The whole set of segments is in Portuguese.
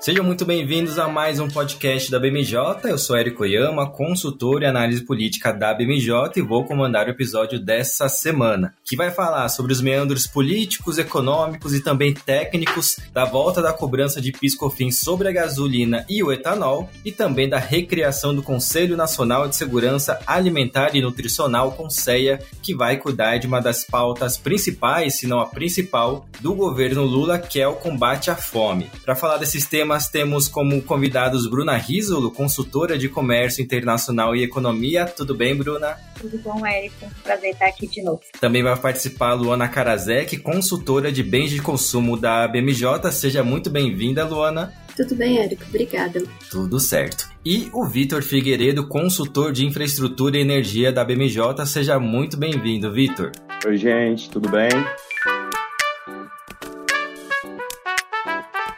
Sejam muito bem-vindos a mais um podcast da BMJ. Eu sou Érico Oyama, consultor e análise política da BMJ e vou comandar o episódio dessa semana, que vai falar sobre os meandros políticos, econômicos e também técnicos da volta da cobrança de piscofins sobre a gasolina e o etanol e também da recriação do Conselho Nacional de Segurança Alimentar e Nutricional, CONSEA, que vai cuidar de uma das pautas principais, se não a principal, do governo Lula, que é o combate à fome. Para falar desses temas nós temos como convidados Bruna Risolo, consultora de comércio internacional e economia. Tudo bem, Bruna? Tudo bom, Érico? Prazer estar aqui de novo. Também vai participar a Luana Karazek, consultora de bens de consumo da BMJ. Seja muito bem-vinda, Luana. Tudo bem, Érico? Obrigada. Tudo certo. E o Vitor Figueiredo, consultor de infraestrutura e energia da BMJ. Seja muito bem-vindo, Vitor. Oi, gente, tudo bem?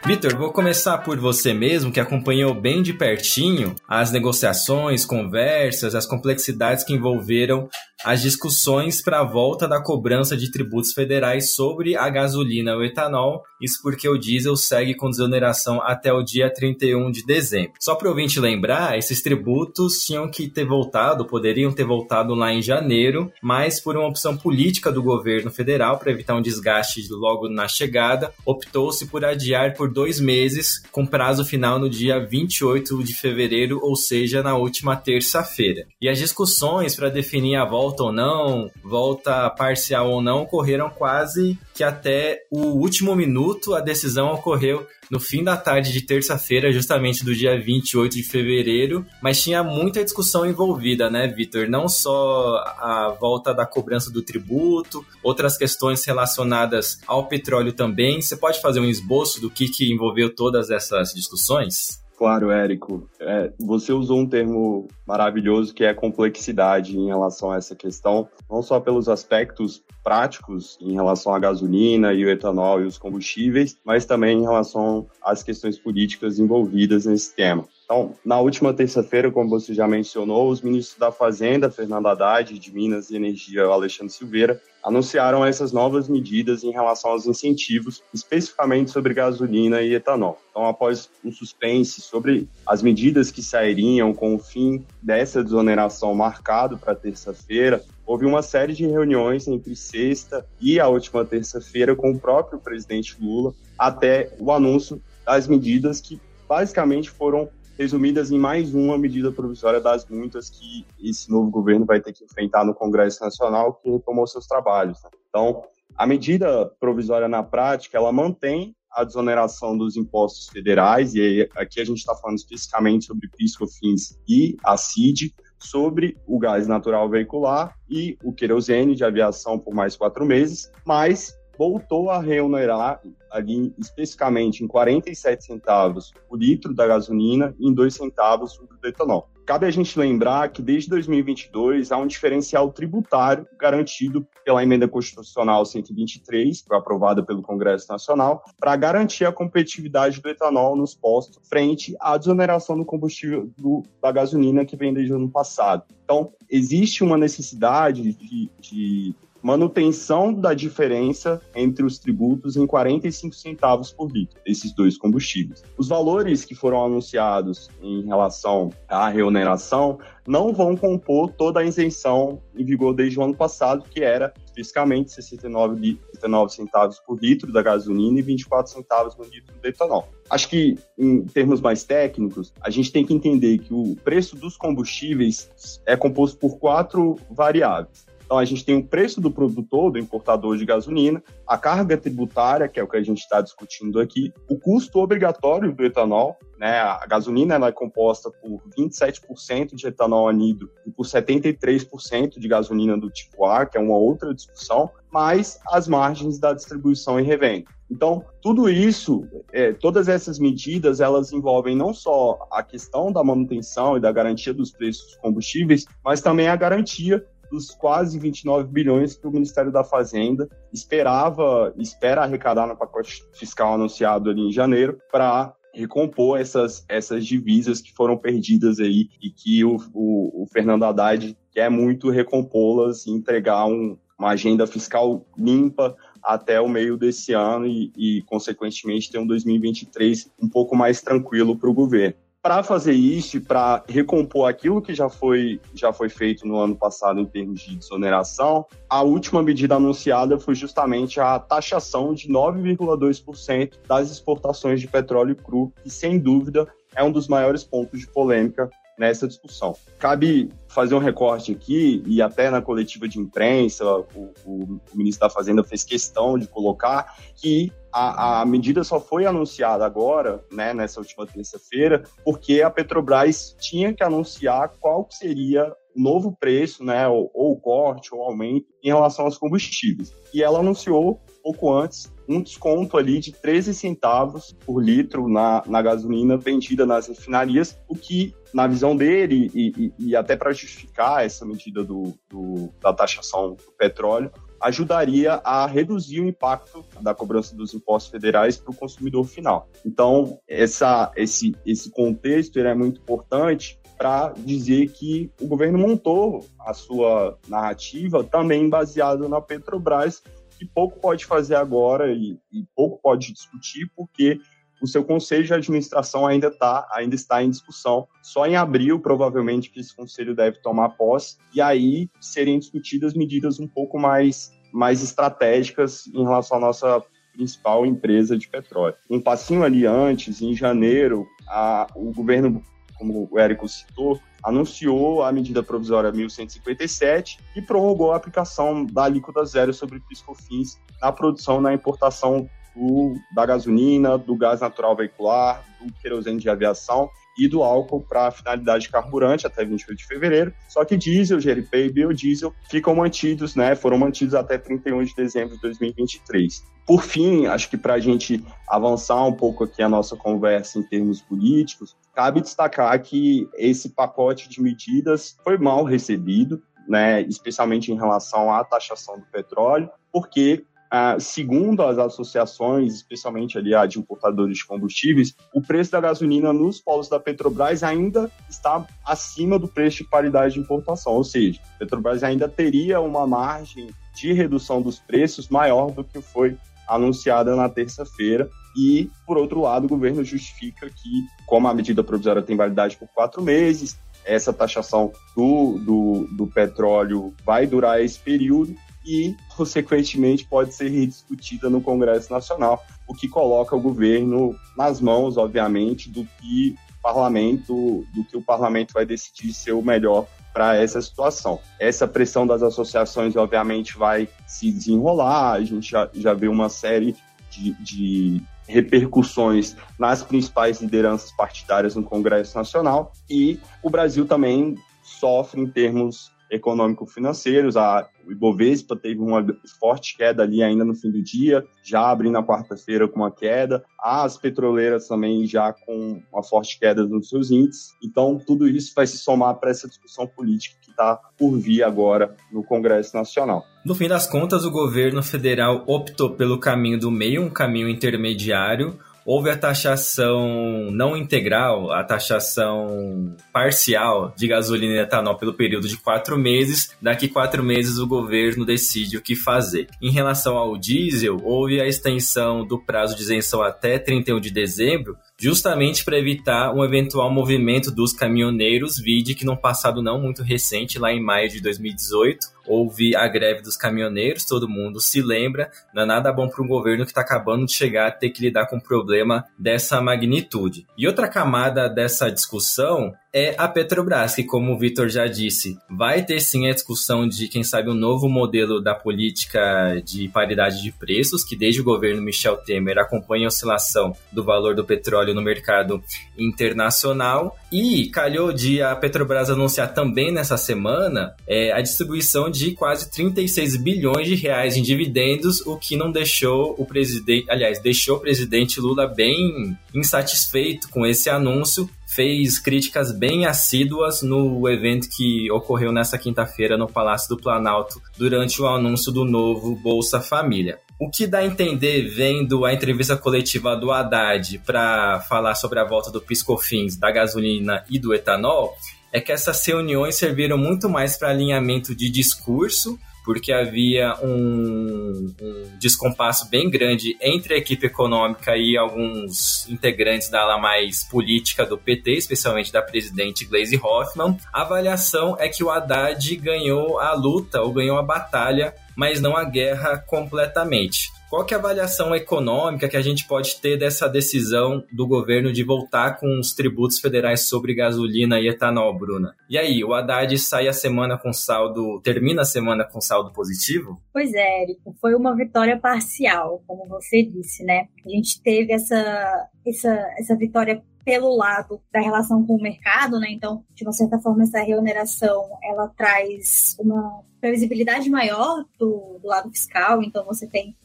Vitor, vou começar por você mesmo, que acompanhou bem de pertinho as negociações, conversas, as complexidades que envolveram as discussões para a volta da cobrança de tributos federais sobre a gasolina e o etanol, isso porque o diesel segue com desoneração até o dia 31 de dezembro. Só para ouvinte lembrar, esses tributos tinham que ter voltado, poderiam ter voltado lá em janeiro, mas por uma opção política do governo federal, para evitar um desgaste logo na chegada, optou-se por adiar por dois meses, com prazo final no dia 28 de fevereiro, ou seja, na última terça-feira. E as discussões para definir a volta volta ou não, volta parcial ou não, ocorreram quase que até o último minuto. A decisão ocorreu no fim da tarde de terça-feira, justamente do dia 28 de fevereiro, mas tinha muita discussão envolvida, né, Vitor? Não só a volta da cobrança do tributo, outras questões relacionadas ao petróleo também. Você pode fazer um esboço do que, que envolveu todas essas discussões? Claro, Érico. É, você usou um termo maravilhoso que é complexidade em relação a essa questão, não só pelos aspectos práticos em relação à gasolina e o etanol e os combustíveis, mas também em relação às questões políticas envolvidas nesse tema. Então, na última terça-feira, como você já mencionou, os ministros da Fazenda, Fernando Haddad, de Minas e Energia, Alexandre Silveira, anunciaram essas novas medidas em relação aos incentivos, especificamente sobre gasolina e etanol. Então, após um suspense sobre as medidas que sairiam com o fim dessa desoneração marcado para terça-feira, houve uma série de reuniões entre sexta e a última terça-feira com o próprio presidente Lula, até o anúncio das medidas que basicamente foram resumidas em mais uma medida provisória das muitas que esse novo governo vai ter que enfrentar no Congresso Nacional, que retomou seus trabalhos. Né? Então, a medida provisória na prática, ela mantém a desoneração dos impostos federais, e aqui a gente está falando especificamente sobre PIS, COFINS e a CID, sobre o gás natural veicular e o querosene de aviação por mais quatro meses, mas voltou a reonerar ali especificamente em 47 centavos o litro da gasolina e em 2 centavos o do etanol. Cabe a gente lembrar que desde 2022 há um diferencial tributário garantido pela emenda constitucional 123, que foi aprovada pelo Congresso Nacional, para garantir a competitividade do etanol nos postos frente à desoneração do combustível do, da gasolina que vem desde o ano passado. Então, existe uma necessidade de, de manutenção da diferença entre os tributos em 45 centavos por litro, esses dois combustíveis. Os valores que foram anunciados em relação à reoneração não vão compor toda a isenção em vigor desde o ano passado, que era fisicamente 69, 69 centavos por litro da gasolina e 24 centavos no litro do etanol. Acho que, em termos mais técnicos, a gente tem que entender que o preço dos combustíveis é composto por quatro variáveis. Então, a gente tem o preço do produtor, do importador de gasolina, a carga tributária, que é o que a gente está discutindo aqui, o custo obrigatório do etanol, né? A gasolina ela é composta por 27% de etanol anidro e por 73% de gasolina do tipo A, que é uma outra discussão, mais as margens da distribuição e revenda. Então, tudo isso, é, todas essas medidas, elas envolvem não só a questão da manutenção e da garantia dos preços dos combustíveis, mas também a garantia dos quase 29 bilhões que o Ministério da Fazenda esperava, espera arrecadar no pacote fiscal anunciado ali em janeiro para recompor essas, essas divisas que foram perdidas aí e que o, o, o Fernando Haddad quer muito recompô-las e entregar um, uma agenda fiscal limpa até o meio desse ano e, e consequentemente, ter um 2023 um pouco mais tranquilo para o governo para fazer isso, para recompor aquilo que já foi, já foi feito no ano passado em termos de desoneração, a última medida anunciada foi justamente a taxação de 9,2% das exportações de petróleo cru, que sem dúvida é um dos maiores pontos de polêmica nessa discussão. Cabe fazer um recorte aqui, e até na coletiva de imprensa, o, o ministro da Fazenda fez questão de colocar que a, a, medida só foi anunciada agora, né, nessa última terça-feira, porque a Petrobras tinha que anunciar qual seria o novo preço, né, ou, ou corte ou aumento em relação aos combustíveis. E ela anunciou pouco antes um desconto ali de 13 centavos por litro na, na gasolina vendida nas refinarias, o que, na visão dele, e, e, e até para justificar essa medida do, do, da taxação do petróleo, ajudaria a reduzir o impacto da cobrança dos impostos federais para o consumidor final. Então, essa, esse, esse contexto é muito importante para dizer que o governo montou a sua narrativa também baseado na Petrobras, que pouco pode fazer agora e, e pouco pode discutir, porque o seu conselho de administração ainda, tá, ainda está em discussão. Só em abril, provavelmente, que esse conselho deve tomar posse, e aí serem discutidas medidas um pouco mais, mais estratégicas em relação à nossa principal empresa de petróleo. Um passinho ali antes, em janeiro, a, o governo, como o Érico citou, anunciou a medida provisória 1157 e prorrogou a aplicação da alíquota zero sobre piscofins na produção e na importação do, da gasolina, do gás natural veicular, do querosene de aviação e do álcool para finalidade de carburante até 28 de fevereiro. Só que diesel, GLP e biodiesel ficam mantidos, né? Foram mantidos até 31 de dezembro de 2023. Por fim, acho que para a gente avançar um pouco aqui a nossa conversa em termos políticos, cabe destacar que esse pacote de medidas foi mal recebido, né, especialmente em relação à taxação do petróleo, porque ah, segundo as associações, especialmente ali a de importadores de combustíveis, o preço da gasolina nos polos da Petrobras ainda está acima do preço de paridade de importação, ou seja, a Petrobras ainda teria uma margem de redução dos preços maior do que foi anunciada na terça-feira. E, por outro lado, o governo justifica que, como a medida provisória tem validade por quatro meses, essa taxação do, do, do petróleo vai durar esse período e, consequentemente, pode ser rediscutida no Congresso Nacional, o que coloca o governo nas mãos, obviamente, do que o parlamento, do que o parlamento vai decidir ser o melhor para essa situação. Essa pressão das associações, obviamente, vai se desenrolar, a gente já, já vê uma série de, de repercussões nas principais lideranças partidárias no Congresso Nacional e o Brasil também sofre em termos econômico-financeiros. A, o Ibovespa teve uma forte queda ali ainda no fim do dia, já abrindo na quarta-feira com uma queda. As petroleiras também já com uma forte queda nos seus índices. Então, tudo isso vai se somar para essa discussão política que está por vir agora no Congresso Nacional. No fim das contas, o governo federal optou pelo caminho do meio, um caminho intermediário, houve a taxação não integral, a taxação parcial de gasolina e etanol pelo período de quatro meses. Daqui quatro meses o governo decide o que fazer. Em relação ao diesel, houve a extensão do prazo de isenção até 31 de dezembro, justamente para evitar um eventual movimento dos caminhoneiros, vide que num passado não muito recente, lá em maio de 2018, houve a greve dos caminhoneiros, todo mundo se lembra, não é nada bom para um governo que está acabando de chegar a ter que lidar com um problema dessa magnitude. E outra camada dessa discussão é a Petrobras, que, como o Vitor já disse, vai ter sim a discussão de, quem sabe, um novo modelo da política de paridade de preços, que desde o governo Michel Temer acompanha a oscilação do valor do petróleo no mercado internacional. E calhou de a Petrobras anunciar também nessa semana é, a distribuição de quase 36 bilhões de reais em dividendos, o que não deixou o presidente, aliás, deixou o presidente Lula bem insatisfeito com esse anúncio fez críticas bem assíduas no evento que ocorreu nessa quinta-feira no Palácio do Planalto durante o anúncio do novo Bolsa Família. O que dá a entender vendo a entrevista coletiva do Haddad para falar sobre a volta do piscofins, da gasolina e do etanol é que essas reuniões serviram muito mais para alinhamento de discurso porque havia um, um, descompasso bem grande entre a equipe econômica e alguns integrantes da ala mais política do PT, especialmente da presidente Gleisi Hoffmann. A avaliação é que o Haddad ganhou a luta ou ganhou a batalha, mas não a guerra completamente. Qual que é a avaliação econômica que a gente pode ter dessa decisão do governo de voltar com os tributos federais sobre gasolina e etanol, Bruna? E aí, o Haddad sai a semana com saldo, termina a semana com saldo positivo? Pois é, Érico, foi uma vitória parcial, como você disse, né? A gente teve essa, essa, essa vitória pelo lado da relação com o mercado, né? Então, de uma certa forma, essa reoneração ela traz uma previsibilidade maior do, do lado fiscal. Então, você tem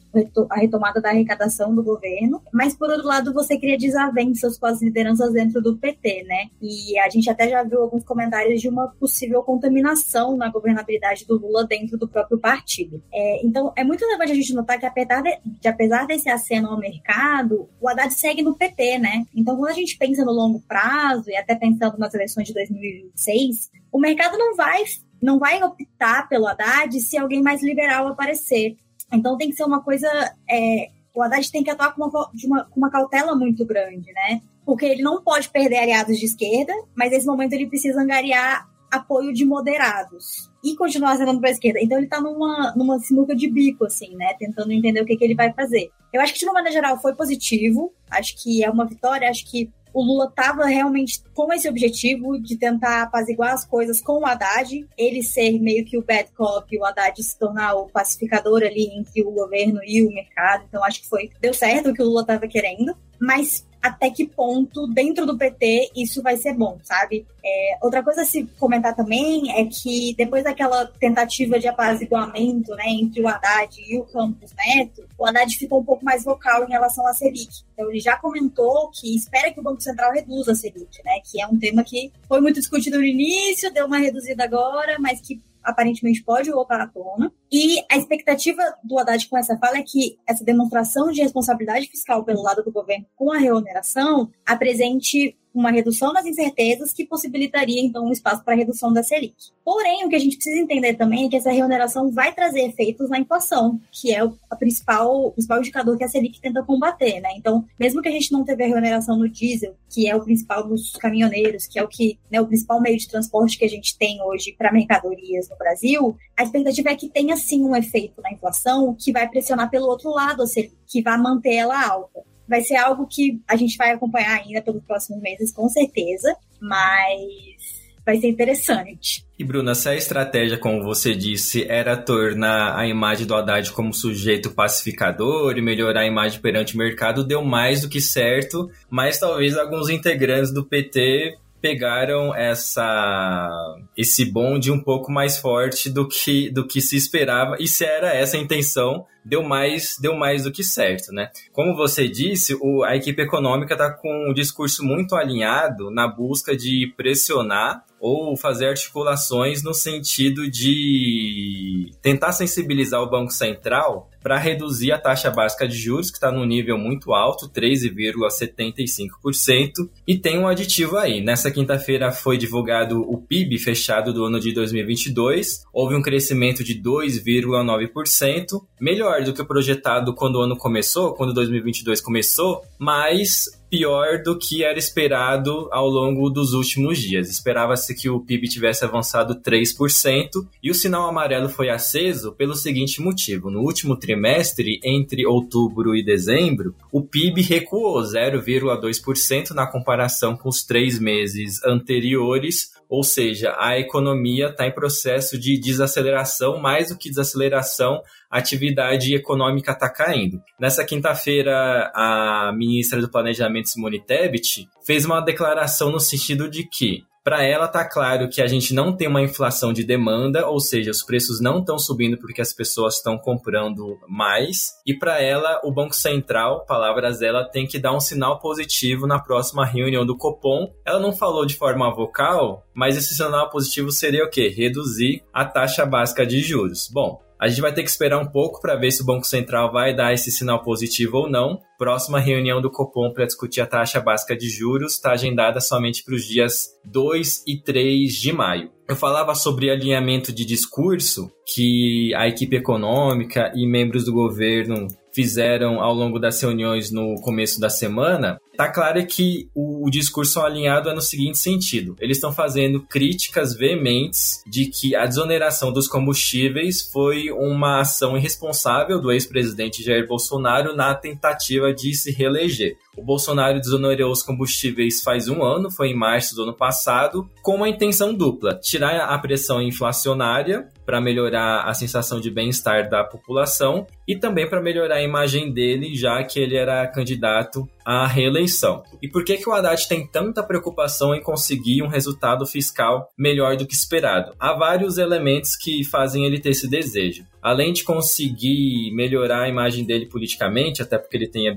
a retomada da arrecadação do governo, mas por outro lado você cria desavenças com as lideranças dentro do PT, né? E a gente até já viu alguns comentários de uma possível contaminação na governabilidade do Lula dentro do próprio partido. É, então é muito relevante a gente notar que apesar, de, de, apesar desse aceno ao mercado, o Haddad segue no PT, né? Então quando a gente pensa no longo prazo e até pensando nas eleições de 2026, o mercado não vai não vai optar pelo Haddad se alguém mais liberal aparecer. Então tem que ser uma coisa. É, o Haddad tem que atuar com uma, uma, com uma cautela muito grande, né? Porque ele não pode perder aliados de esquerda, mas nesse momento ele precisa angariar apoio de moderados e continuar sendo para a esquerda. Então ele está numa, numa sinuca de bico, assim, né? Tentando entender o que, que ele vai fazer. Eu acho que, de uma maneira geral, foi positivo. Acho que é uma vitória. Acho que o Lula estava realmente com esse objetivo de tentar apaziguar as coisas com o Haddad, ele ser meio que o bad cop, o Haddad se tornar o pacificador ali entre o governo e o mercado. Então acho que foi deu certo o que o Lula estava querendo, mas até que ponto, dentro do PT, isso vai ser bom, sabe? É, outra coisa a se comentar também é que depois daquela tentativa de apaziguamento né, entre o Haddad e o Campos Neto, o Haddad ficou um pouco mais vocal em relação à Selic. Então ele já comentou que espera que o Banco Central reduza a Selic, né? Que é um tema que foi muito discutido no início, deu uma reduzida agora, mas que aparentemente pode voltar à tona. E a expectativa do Haddad com essa fala é que essa demonstração de responsabilidade fiscal pelo lado do governo com a reoneração apresente uma redução das incertezas que possibilitaria, então, um espaço para redução da Selic. Porém, o que a gente precisa entender também é que essa reoneração vai trazer efeitos na inflação, que é o, principal, o principal indicador que a Selic tenta combater, né? Então, mesmo que a gente não teve a reoneração no diesel, que é o principal dos caminhoneiros, que é o que, né, o principal meio de transporte que a gente tem hoje para mercadorias no Brasil, a expectativa é que tenha sim um efeito na inflação que vai pressionar pelo outro lado a Selic, que vai manter ela alta vai ser algo que a gente vai acompanhar ainda pelos próximos meses, com certeza, mas vai ser interessante. E Bruna, se a estratégia, como você disse, era tornar a imagem do Haddad como sujeito pacificador e melhorar a imagem perante o mercado, deu mais do que certo, mas talvez alguns integrantes do PT pegaram essa esse bonde um pouco mais forte do que do que se esperava. E se era essa a intenção deu mais deu mais do que certo né? Como você disse o, a equipe econômica está com um discurso muito alinhado na busca de pressionar ou fazer articulações no sentido de tentar sensibilizar o Banco Central para reduzir a taxa básica de juros, que está num nível muito alto, 13,75%, e tem um aditivo aí. Nessa quinta-feira foi divulgado o PIB fechado do ano de 2022, houve um crescimento de 2,9%, melhor do que o projetado quando o ano começou, quando 2022 começou, mas pior do que era esperado ao longo dos últimos dias. Esperava-se que o PIB tivesse avançado 3% e o sinal amarelo foi aceso pelo seguinte motivo: no último trimestre, entre outubro e dezembro, o PIB recuou 0,2% na comparação com os três meses anteriores, ou seja, a economia está em processo de desaceleração, mais do que desaceleração, a atividade econômica está caindo. Nessa quinta-feira, a ministra do Planejamento, Simone Tebet, fez uma declaração no sentido de que para ela está claro que a gente não tem uma inflação de demanda, ou seja, os preços não estão subindo porque as pessoas estão comprando mais. E para ela, o Banco Central, palavras dela, tem que dar um sinal positivo na próxima reunião do Copom. Ela não falou de forma vocal, mas esse sinal positivo seria o quê? Reduzir a taxa básica de juros. Bom, A gente vai ter que esperar um pouco para ver se o Banco Central vai dar esse sinal positivo ou não. Próxima reunião do Copom para discutir a taxa básica de juros está agendada somente para os dias 2 e 3 de maio. Eu falava sobre alinhamento de discurso que a equipe econômica e membros do governo fizeram ao longo das reuniões no começo da semana, tá claro que o, o discurso alinhado é no seguinte sentido: eles estão fazendo críticas veementes de que a desoneração dos combustíveis foi uma ação irresponsável do ex-presidente Jair Bolsonaro na tentativa de se reeleger. O Bolsonaro desonerou os combustíveis faz um ano, foi em março do ano passado, com uma intenção dupla: tirar a pressão inflacionária para melhorar a sensação de bem-estar da população e também para melhorar a imagem dele, já que ele era candidato à reeleição. E por que, que o Haddad tem tanta preocupação em conseguir um resultado fiscal melhor do que esperado? Há vários elementos que fazem ele ter esse desejo. Além de conseguir melhorar a imagem dele politicamente, até porque ele tem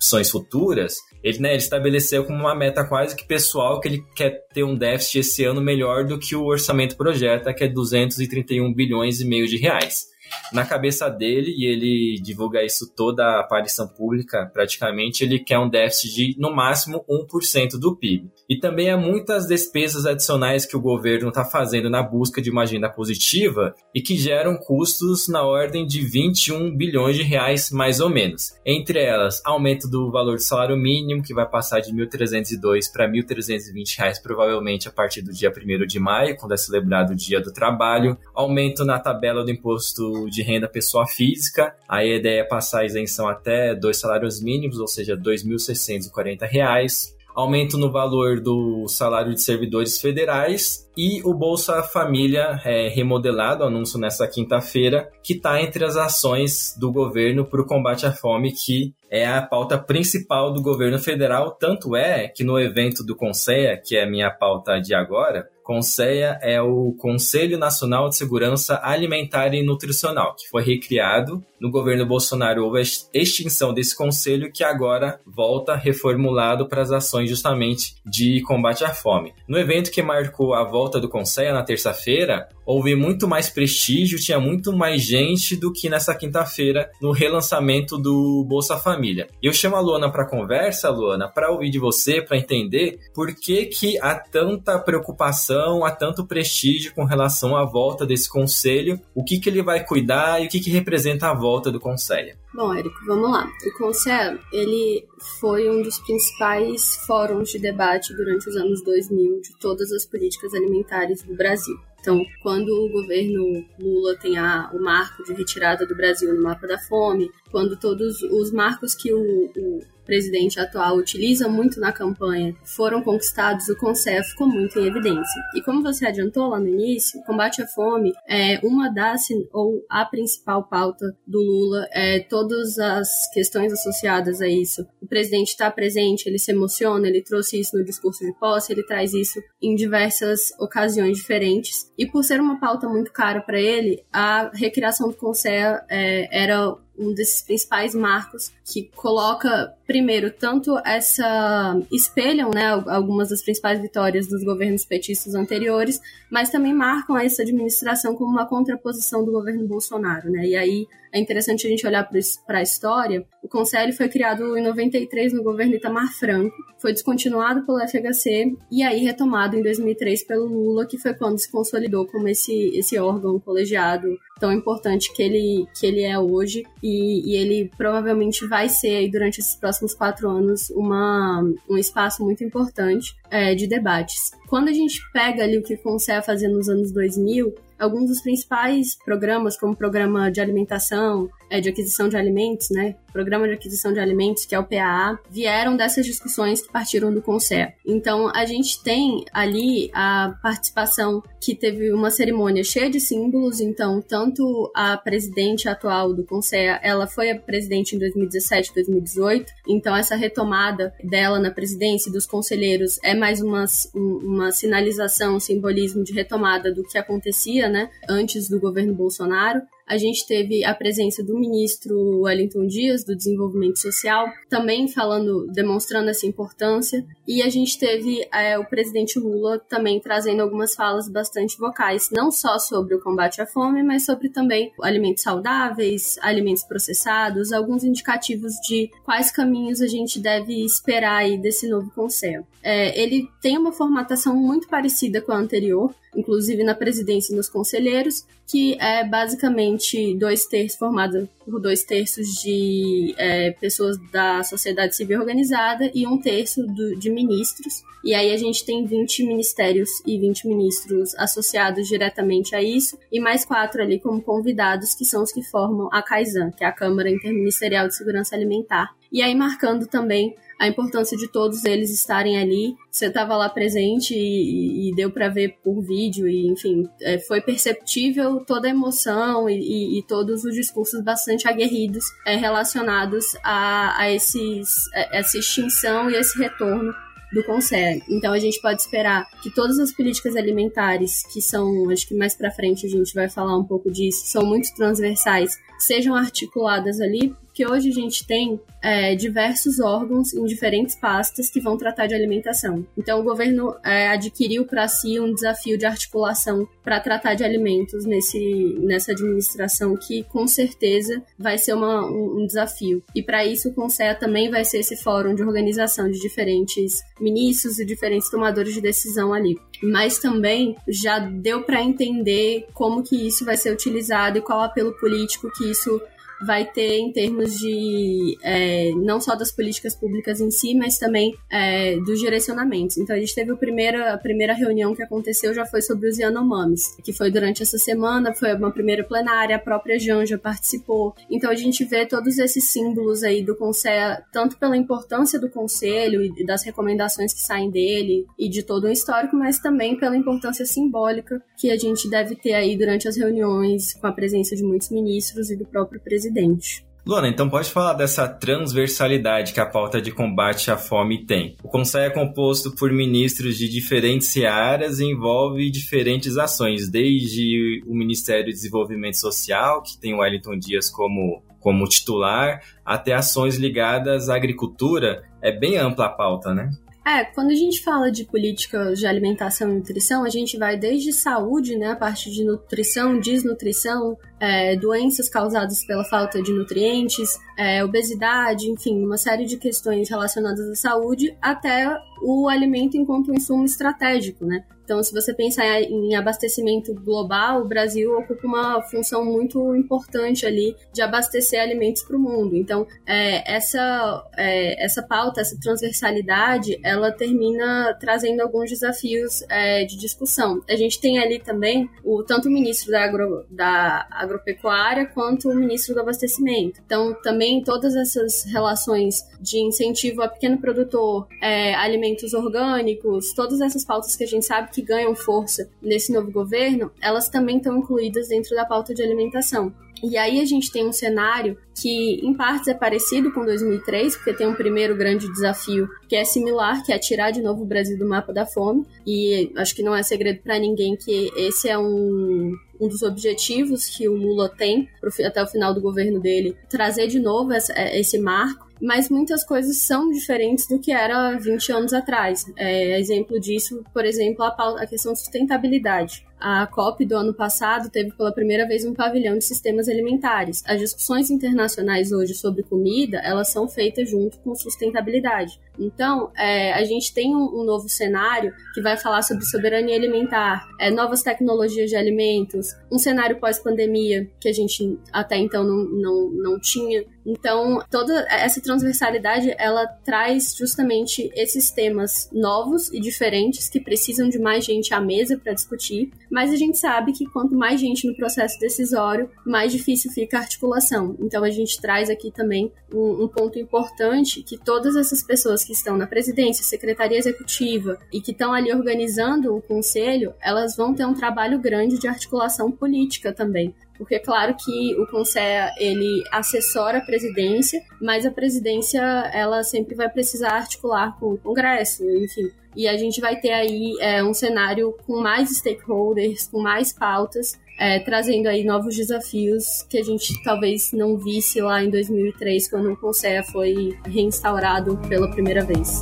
opções futuras, ele, né, ele estabeleceu como uma meta quase que pessoal que ele quer ter um déficit esse ano melhor do que o orçamento projeta, que é 231 bilhões e meio de reais na cabeça dele, e ele divulga isso toda a aparição pública praticamente, ele quer um déficit de no máximo 1% do PIB. E também há muitas despesas adicionais que o governo está fazendo na busca de uma agenda positiva e que geram custos na ordem de 21 bilhões de reais, mais ou menos. Entre elas, aumento do valor do salário mínimo, que vai passar de 1.302 para 1.320 reais, provavelmente a partir do dia 1 de maio, quando é celebrado o Dia do Trabalho, aumento na tabela do imposto de renda pessoa física. A ideia é passar a isenção até dois salários mínimos, ou seja, R$ 2.640 aumento no valor do salário de servidores federais e o Bolsa Família é, remodelado, anúncio nessa quinta-feira, que está entre as ações do governo para o combate à fome, que é a pauta principal do governo federal. Tanto é que no evento do Conceia, que é a minha pauta de agora, Conceia é o Conselho Nacional de Segurança Alimentar e Nutricional, que foi recriado no governo Bolsonaro. Houve a extinção desse conselho que agora volta reformulado para as ações justamente de combate à fome. No evento que marcou a volta do Conceia na terça-feira, houve muito mais prestígio, tinha muito mais gente do que nessa quinta-feira no relançamento do Bolsa Família. Eu chamo a Luana para conversa, Luana, para ouvir de você, para entender por que que há tanta preocupação há tanto prestígio com relação à volta desse conselho, o que, que ele vai cuidar e o que, que representa a volta do conselho. Bom, Érico, vamos lá. O conselho, ele foi um dos principais fóruns de debate durante os anos 2000 de todas as políticas alimentares do Brasil. Então, quando o governo Lula tem a, o marco de retirada do Brasil no mapa da fome, quando todos os marcos que o, o presidente atual utiliza muito na campanha foram conquistados, o Conselho ficou muito em evidência. E como você adiantou lá no início, combate à fome é uma das, ou a principal pauta do Lula, é todas as questões associadas a isso. O presidente está presente, ele se emociona, ele trouxe isso no discurso de posse, ele traz isso em diversas ocasiões diferentes. E por ser uma pauta muito cara para ele, a recriação do Conselho é, era um desses principais marcos que coloca primeiro tanto essa espelham né, algumas das principais vitórias dos governos petistas anteriores, mas também marcam essa administração como uma contraposição do governo Bolsonaro, né? E aí é interessante a gente olhar para a história. O Conselho foi criado em 93 no governo Itamar Franco, foi descontinuado pelo FHC e aí retomado em 2003 pelo Lula, que foi quando se consolidou como esse, esse órgão colegiado tão importante que ele, que ele é hoje e, e ele provavelmente vai ser aí, durante esses próximos quatro anos uma, um espaço muito importante é, de debates. Quando a gente pega ali o que o Conselho fazia nos anos 2000, alguns dos principais programas, como o programa de alimentação, é, de aquisição de alimentos, né? Programa de aquisição de alimentos, que é o PAA, vieram dessas discussões que partiram do Conselho. Então, a gente tem ali a participação que teve uma cerimônia cheia de símbolos. Então, tanto a presidente atual do Conselho, ela foi a presidente em 2017, 2018. Então, essa retomada dela na presidência dos conselheiros é mais uma, uma sinalização, um simbolismo de retomada do que acontecia, né? Antes do governo Bolsonaro. a gente teve a presença do ministro Wellington Dias, do Desenvolvimento Social, também falando, demonstrando essa importância, e a gente teve é, o presidente Lula também trazendo algumas falas bastante vocais, não só sobre o combate à fome, mas sobre também alimentos saudáveis, alimentos processados, alguns indicativos de quais caminhos a gente deve esperar aí desse novo conselho. É, ele tem uma formatação muito parecida com a anterior, inclusive na presidência e nos conselheiros, que é basicamente dois terços formado por dois terços de é, pessoas da sociedade civil organizada e um terço do, de ministros. E aí a gente tem 20 ministérios e 20 ministros associados diretamente a isso, e mais quatro ali como convidados, que são os que formam a CAISAN, que é a Câmara Interministerial de Segurança Alimentar. E aí marcando também a importância de todos eles estarem ali. Você estava lá presente e, e deu para ver por vídeo, e enfim, é, foi perceptível toda a emoção e, e, e, todos os discursos bastante aguerridos é, relacionados a, a, esses, a essa extinção e esse retorno do Conselho. Então a gente pode esperar que todas as políticas alimentares, que são, acho que mais para frente a gente vai falar um pouco disso, são muito transversais, sejam articuladas ali, porque hoje a gente tem é, diversos órgãos em diferentes pastas que vão tratar de alimentação. Então, o governo é, adquiriu para si um desafio de articulação para tratar de alimentos nesse, nessa administração, que com certeza vai ser uma, um, um desafio. E para isso, o Conselho também vai ser esse fórum de organização de diferentes ministros e diferentes tomadores de decisão ali. Mas também já deu para entender como que isso vai ser utilizado e qual apelo político que isso vai ter em termos de é, não só das políticas públicas em si, mas também é, dos direcionamentos. Então a gente teve a primeira, a primeira reunião que aconteceu já foi sobre os Yanomamis, que foi durante essa semana, foi uma primeira plenária, a própria Janja participou. Então a gente vê todos esses símbolos aí do Conselho, tanto pela importância do Conselho e das recomendações que saem dele e de todo o histórico, mas também pela importância simbólica que a gente deve ter aí durante as reuniões com a presença de muitos ministros e do próprio presidente presidente. Luana, então pode falar dessa transversalidade que a pauta de combate à fome tem. O Conselho é composto por ministros de diferentes áreas e envolve diferentes ações, desde o Ministério do Desenvolvimento Social, que tem o Wellington Dias como, como titular, até ações ligadas à agricultura. É bem ampla a pauta, né? É, quando a gente fala de políticas de alimentação e nutrição, a gente vai desde saúde, né, a parte de nutrição, desnutrição, é, doenças causadas pela falta de nutrientes, é, obesidade, enfim, uma série de questões relacionadas à saúde, até o alimento enquanto um insumo estratégico, né? Então, se você pensar em abastecimento global, o Brasil ocupa uma função muito importante ali de abastecer alimentos para o mundo. Então, é, essa, é, essa pauta, essa transversalidade, ela termina trazendo alguns desafios é, de discussão. A gente tem ali também o tanto o ministro da, agro, da agropecuária quanto o ministro do abastecimento. Então, também todas essas relações de incentivo a pequeno produtor, é, alimentos orgânicos, todas essas pautas que a gente sabe que que ganham força nesse novo governo, elas também estão incluídas dentro da pauta de alimentação. E aí a gente tem um cenário que, em partes, é parecido com 2003, porque tem um primeiro grande desafio que é similar, que é tirar de novo o Brasil do mapa da fome. E acho que não é segredo para ninguém que esse é um, um dos objetivos que o Lula tem até o final do governo dele, trazer de novo essa, esse marco mas muitas coisas são diferentes do que era 20 anos atrás. É, exemplo disso, por exemplo, a, a questão de sustentabilidade. A COP do ano passado teve pela primeira vez um pavilhão de sistemas alimentares. As discussões internacionais hoje sobre comida, elas são feitas junto com sustentabilidade. Então, é, a gente tem um, um, novo cenário que vai falar sobre soberania alimentar, é, novas tecnologias de alimentos, um cenário pós-pandemia que a gente até então não, não, não tinha. Então, toda essa transversalidade, ela traz justamente esses temas novos e diferentes que precisam de mais gente à mesa para discutir, mas a gente sabe que quanto mais gente no processo decisório, mais difícil fica a articulação. Então a gente traz aqui também um, um ponto importante que todas essas pessoas que estão na presidência, secretaria executiva e que estão ali organizando o conselho, elas vão ter um trabalho grande de articulação política também porque é claro que o Conselho ele assessora a presidência, mas a presidência ela sempre vai precisar articular com o Congresso, enfim. E a gente vai ter aí é, um cenário com mais stakeholders, com mais pautas, é, trazendo aí novos desafios que a gente talvez não visse lá em 2003, quando o Conceia foi reinstaurado pela primeira vez.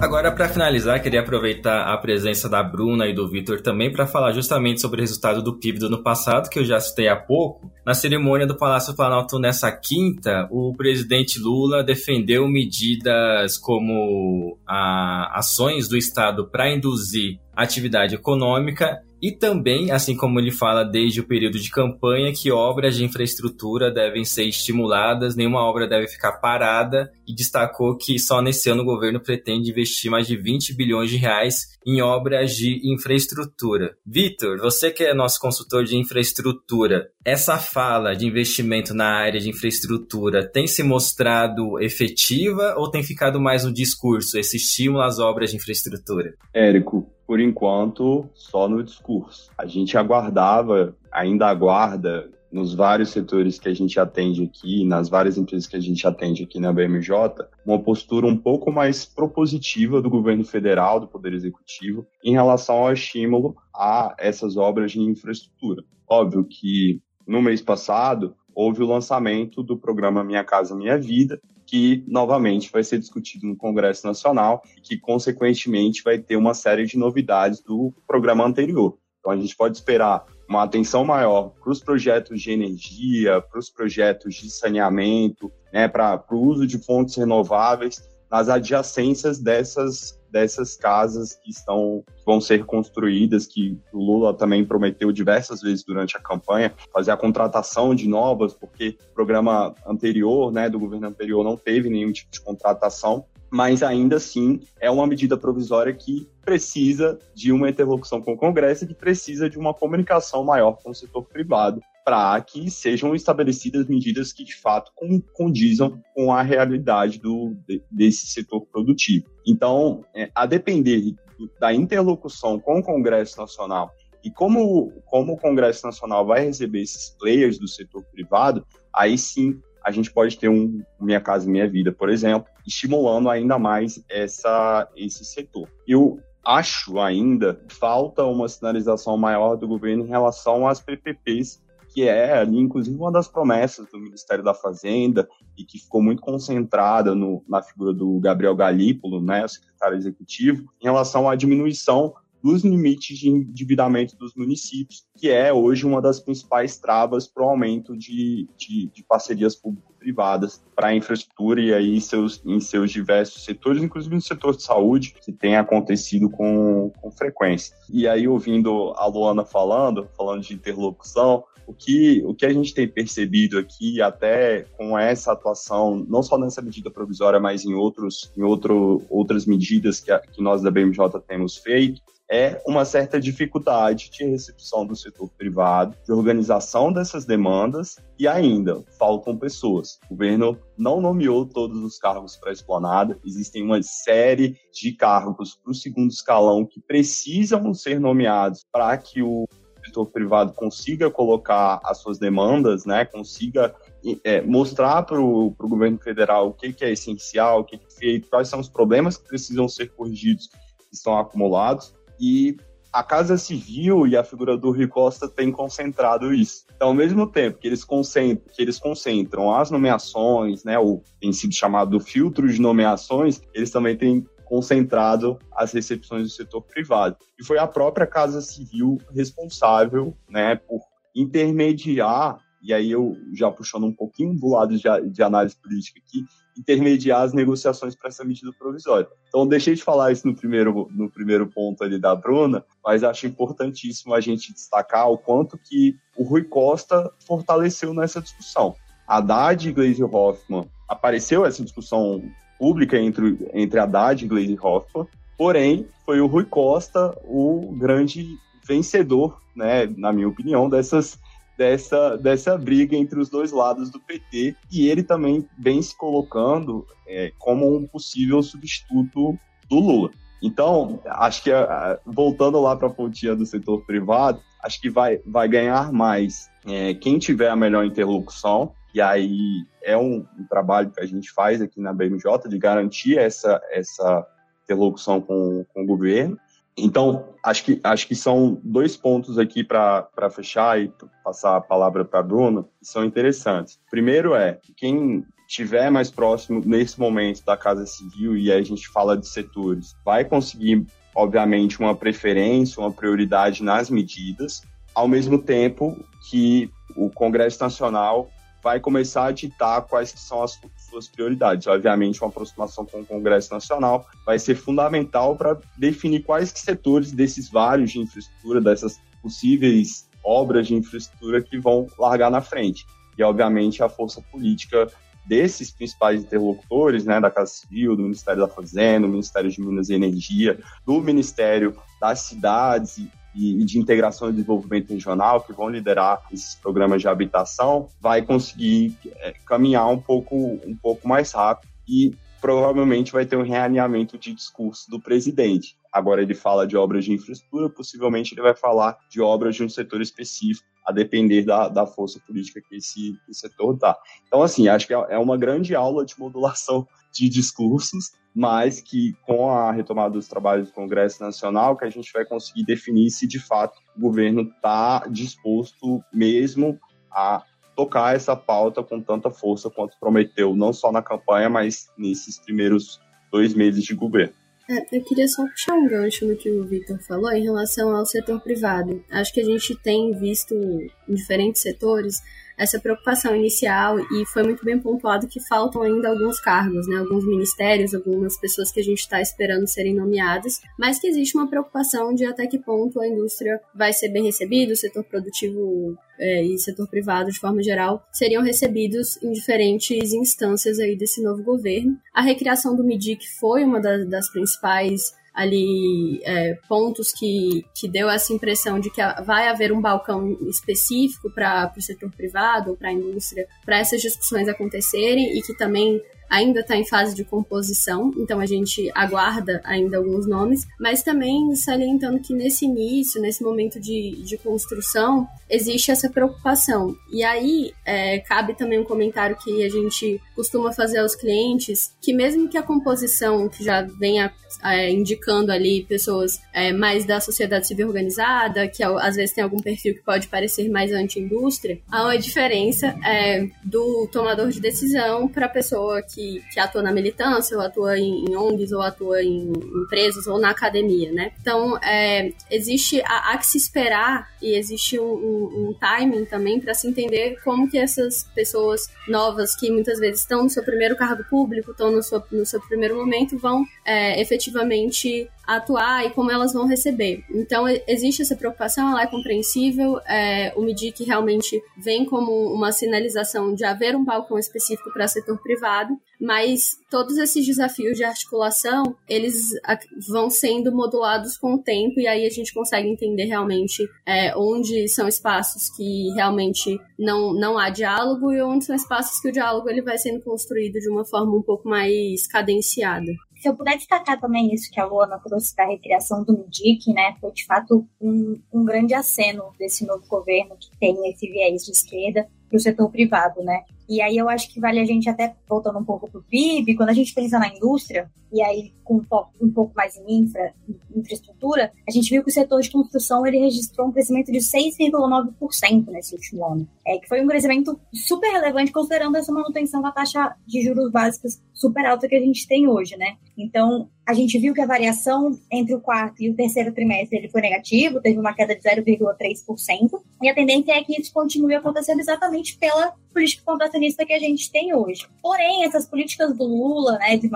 Agora, para finalizar, queria aproveitar a presença da Bruna e do Vitor também para falar justamente sobre o resultado do PIB do ano passado, que eu já citei há pouco. Na cerimônia do Palácio Planalto nessa quinta, o presidente Lula defendeu medidas como a, ações do Estado para induzir atividade econômica e também, assim como ele fala desde o período de campanha, que obras de infraestrutura devem ser estimuladas, nenhuma obra deve ficar parada, e destacou que só nesse ano o governo pretende investir mais de 20 bilhões de reais em obras de infraestrutura. Vitor, você que é nosso consultor de infraestrutura, essa fala de investimento na área de infraestrutura tem se mostrado efetiva ou tem ficado mais no discurso, esse estímulo às obras de infraestrutura? Érico, por enquanto, só no discurso. A gente aguardava, ainda aguarda, nos vários setores que a gente atende aqui, nas várias empresas que a gente atende aqui na BMJ, uma postura um pouco mais propositiva do governo federal, do Poder Executivo, em relação ao estímulo a essas obras de infraestrutura. Óbvio que no mês passado houve o lançamento do programa Minha Casa Minha Vida, que novamente vai ser discutido no Congresso Nacional e que, consequentemente, vai ter uma série de novidades do programa anterior. Então, a gente pode esperar uma atenção maior para os projetos de energia, para os projetos de saneamento, né, para o uso de fontes renováveis nas adjacências dessas dessas casas que estão que vão ser construídas, que o Lula também prometeu diversas vezes durante a campanha, fazer a contratação de novas, porque o programa anterior, né, do governo anterior não teve nenhum tipo de contratação, mas ainda assim é uma medida provisória que precisa de uma interlocução com o Congresso e que precisa de uma comunicação maior com o setor privado para que sejam estabelecidas medidas que de fato condizam com a realidade do, desse setor produtivo. Então, é, a depender da interlocução com o Congresso Nacional e como, como o Congresso Nacional vai receber esses players do setor privado, aí sim a gente pode ter um Minha Casa Minha Vida, por exemplo, estimulando ainda mais essa, esse setor. Eu acho ainda falta uma sinalização maior do governo em relação às PPPs que é ali, inclusive, uma das promessas do Ministério da Fazenda e que ficou muito concentrada no, na figura do Gabriel Galípolo, né, o secretário executivo, em relação à diminuição dos limites de endividamento dos municípios, que é hoje uma das principais travas para o aumento de, de, de parcerias público-privadas para a infraestrutura e aí seus, em seus diversos setores, inclusive no setor de saúde, que tem acontecido com, com frequência. E aí, ouvindo a Luana falando, falando de interlocução, o que, o que a gente tem percebido aqui, até com essa atuação, não só nessa medida provisória, mas em, outros, em outro, outras medidas que, a, que nós da BMJ temos feito, é uma certa dificuldade de recepção do setor privado, de organização dessas demandas e ainda faltam pessoas. O governo não nomeou todos os cargos para a esplanada, existem uma série de cargos para o segundo escalão que precisam ser nomeados para que o setor privado consiga colocar as suas demandas, né, consiga é, mostrar para o governo federal o que, que é essencial, o que, que é feito, quais são os problemas que precisam ser corrigidos, que estão acumulados, e a Casa Civil e a figura do Rui Costa têm concentrado isso. Então, ao mesmo tempo que eles concentram, que eles concentram as nomeações, né, o tem sido chamado filtro de nomeações, eles também têm concentrado as recepções do setor privado. E foi a própria Casa Civil responsável né, por intermediar, e aí eu já puxando um pouquinho do lado de, de análise política aqui, intermediar as negociações para essa medida provisória. Então, deixei de falar isso no primeiro, no primeiro ponto ali da Bruna, mas acho importantíssimo a gente destacar o quanto que o Rui Costa fortaleceu nessa discussão. Haddad e Gleisi Hoffmann apareceu essa discussão pública entre, entre Haddad e Gleisi Hoffmann, porém, foi o Rui Costa o grande vencedor, né, na minha opinião, dessas, dessa, dessa briga entre os dois lados do PT, e ele também vem se colocando é, como um possível substituto do Lula. Então, acho que voltando lá para a pontinha do setor privado, acho que vai, vai ganhar mais é, quem tiver a melhor interlocução, e aí é um, um, trabalho que a gente faz aqui na BMJ de garantir essa, essa interlocução com, com o governo. Então, acho que, acho que são dois pontos aqui para fechar e passar a palavra para a Bruna, que são interessantes. Primeiro é, quem estiver mais próximo nesse momento da Casa Civil, e aí a gente fala de setores, vai conseguir, obviamente, uma preferência, uma prioridade nas medidas, ao mesmo tempo que o Congresso Nacional vai começar a ditar quais são as suas prioridades. Obviamente, uma aproximação com o Congresso Nacional vai ser fundamental para definir quais setores desses vários de infraestrutura, dessas possíveis obras de infraestrutura que vão largar na frente. E, obviamente, a força política desses principais interlocutores, né, da Casa Civil, do Ministério da Fazenda, do Ministério de Minas e Energia, do Ministério das Cidades e, de integração e desenvolvimento regional, que vão liderar esses programas de habitação, vai conseguir é, caminhar um pouco, um pouco mais rápido e provavelmente vai ter um realinhamento de discurso do presidente. Agora ele fala de obras de infraestrutura, possivelmente ele vai falar de obras de um setor específico, a depender da, da força política que esse, esse setor dá. Então, assim, acho que é, é uma grande aula de modulação de discursos, mas que com a retomada dos trabalhos do Congresso Nacional, que a gente vai conseguir definir se de fato o governo está disposto mesmo a tocar essa pauta com tanta força quanto prometeu, não só na campanha, mas nesses primeiros dois meses de governo. É, eu queria só puxar um gancho no que o Victor falou em relação ao setor privado. Acho que a gente tem visto em diferentes setores essa preocupação inicial e foi muito bem pontuado que faltam ainda alguns cargos, né, alguns ministérios, algumas pessoas que a gente está esperando serem nomeadas, mas que existe uma preocupação de até que ponto a indústria vai ser bem recebida, o setor produtivo é, e setor privado de forma geral seriam recebidos em diferentes instâncias aí desse novo governo. A recriação do MIDIC foi uma das, das principais ali é, pontos que, que deu essa impressão de que vai haver um balcão específico para o setor privado para a indústria para essas discussões acontecerem e que também ainda está em fase de composição, então a gente aguarda ainda alguns nomes, mas também salientando que nesse início, nesse momento de, de construção, existe essa preocupação. E aí é, cabe também um comentário que a gente costuma fazer aos clientes, que mesmo que a composição que já venha é, indicando ali pessoas é, mais da sociedade civil organizada, que às vezes tem algum perfil que pode parecer mais anti-indústria, há uma diferença é, do tomador de decisão para a pessoa que que, que atua na militância, ou atua em, em ONGs, ou atua em empresas, ou na academia, né? Então, é, existe, há, há, que se esperar e existe um, um, um timing também para se entender como que essas pessoas novas, que muitas vezes estão no seu primeiro cargo público, estão no seu, no seu primeiro momento, vão é, efetivamente atuar e como elas vão receber. Então, existe essa preocupação, ela é compreensível. É, o MIDIC realmente vem como uma sinalização de haver um balcão específico para setor privado, mas todos esses desafios de articulação, eles vão sendo modulados com o tempo e aí a gente consegue entender realmente é, onde são espaços que realmente não, não há diálogo e onde são espaços que o diálogo ele vai sendo construído de uma forma um pouco mais cadenciada. Se eu puder destacar também isso que a Luana trouxe da recriação do MIDIC, né, foi de fato um, um grande aceno desse novo governo que tem esse viés de esquerda para o setor privado, né? E aí eu acho que vale a gente até, voltando um pouco para o PIB, quando a gente pensa na indústria, e aí com um pouco, um pouco mais em infra, infraestrutura, a gente viu que o setor de construção ele registrou um crescimento de 6,9% nesse último ano. É, que foi um crescimento super relevante considerando essa manutenção da taxa de juros básicas super alta que a gente tem hoje, né? Então, a gente viu que a variação entre o quarto e o terceiro trimestre ele foi negativo, teve uma queda de 0,3%, e a tendência é que isso continue acontecendo exatamente pela política contracionista que a gente tem hoje. Porém, essas políticas do Lula, né, de,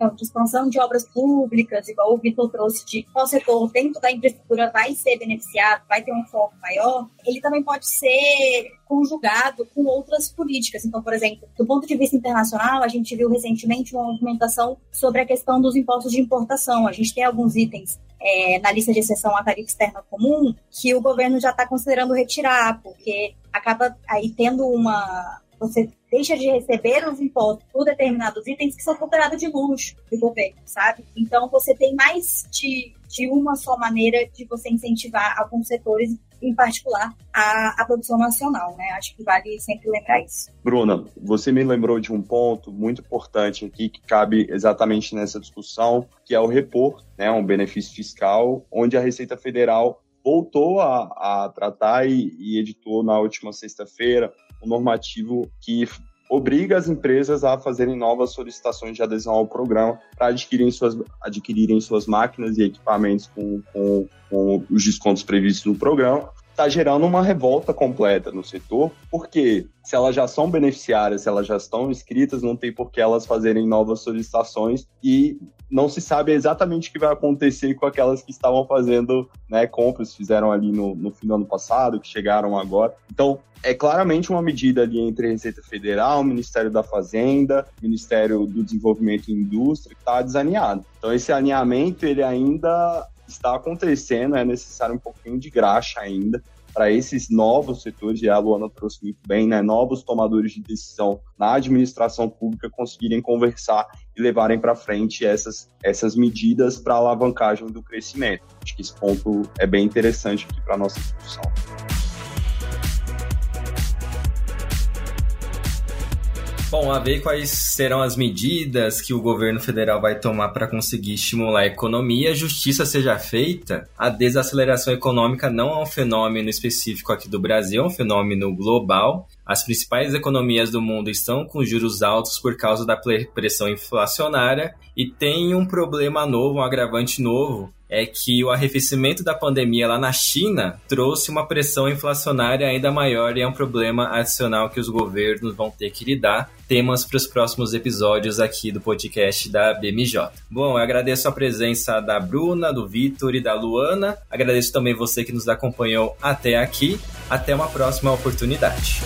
então, de expansão de obras públicas, igual o Vitor trouxe, de qual setor dentro da infraestrutura vai ser beneficiado, vai ter um foco maior, ele também pode ser conjugado com outras políticas. Então, por exemplo, do ponto de vista internacional, a gente viu recentemente uma movimentação sobre a questão dos impostos de importação. A gente tem alguns itens é, na lista de exceção à tarifa externa comum que o governo já está considerando retirar, porque acaba aí tendo uma. Você deixa de receber os impostos por determinados itens que são considerados de luxo do governo, sabe? Então você tem mais de, de uma só maneira de você incentivar alguns setores em particular a, a produção nacional, né? Acho que vale sempre lembrar isso. Bruna, você me lembrou de um ponto muito importante aqui que cabe exatamente nessa discussão, que é o repor, né, um benefício fiscal, onde a Receita Federal voltou a, a tratar e, e editou na última sexta-feira normativo que obriga as empresas a fazerem novas solicitações de adesão ao programa para adquirirem suas, adquirirem suas máquinas e equipamentos com, com, com os descontos previstos no programa está gerando uma revolta completa no setor, porque se elas já são beneficiárias, se elas já estão inscritas, não tem por que elas fazerem novas solicitações e não se sabe exatamente o que vai acontecer com aquelas que estavam fazendo né, compras, fizeram ali no, no fim do ano passado, que chegaram agora. Então, é claramente uma medida ali entre a Receita Federal, o Ministério da Fazenda, Ministério do Desenvolvimento e Indústria, que está desalinhado. Então, esse alinhamento, ele ainda está acontecendo, é necessário um pouquinho de graxa ainda para esses novos setores, e a Luana trouxe muito bem, né, novos tomadores de decisão na administração pública conseguirem conversar e levarem para frente essas, essas medidas para alavancagem do crescimento. Acho que esse ponto é bem interessante aqui para a nossa discussão. Bom, a ver quais serão as medidas que o governo federal vai tomar para conseguir estimular a economia, justiça seja feita. A desaceleração econômica não é um fenômeno específico aqui do Brasil, é um fenômeno global. As principais economias do mundo estão com juros altos por causa da pressão inflacionária e tem um problema novo, um agravante novo, é que o arrefecimento da pandemia lá na China trouxe uma pressão inflacionária ainda maior e é um problema adicional que os governos vão ter que lidar. Temas para os próximos episódios aqui do podcast da BMJ. Bom, eu agradeço a presença da Bruna, do Vitor e da Luana. Agradeço também você que nos acompanhou até aqui. Até uma próxima oportunidade.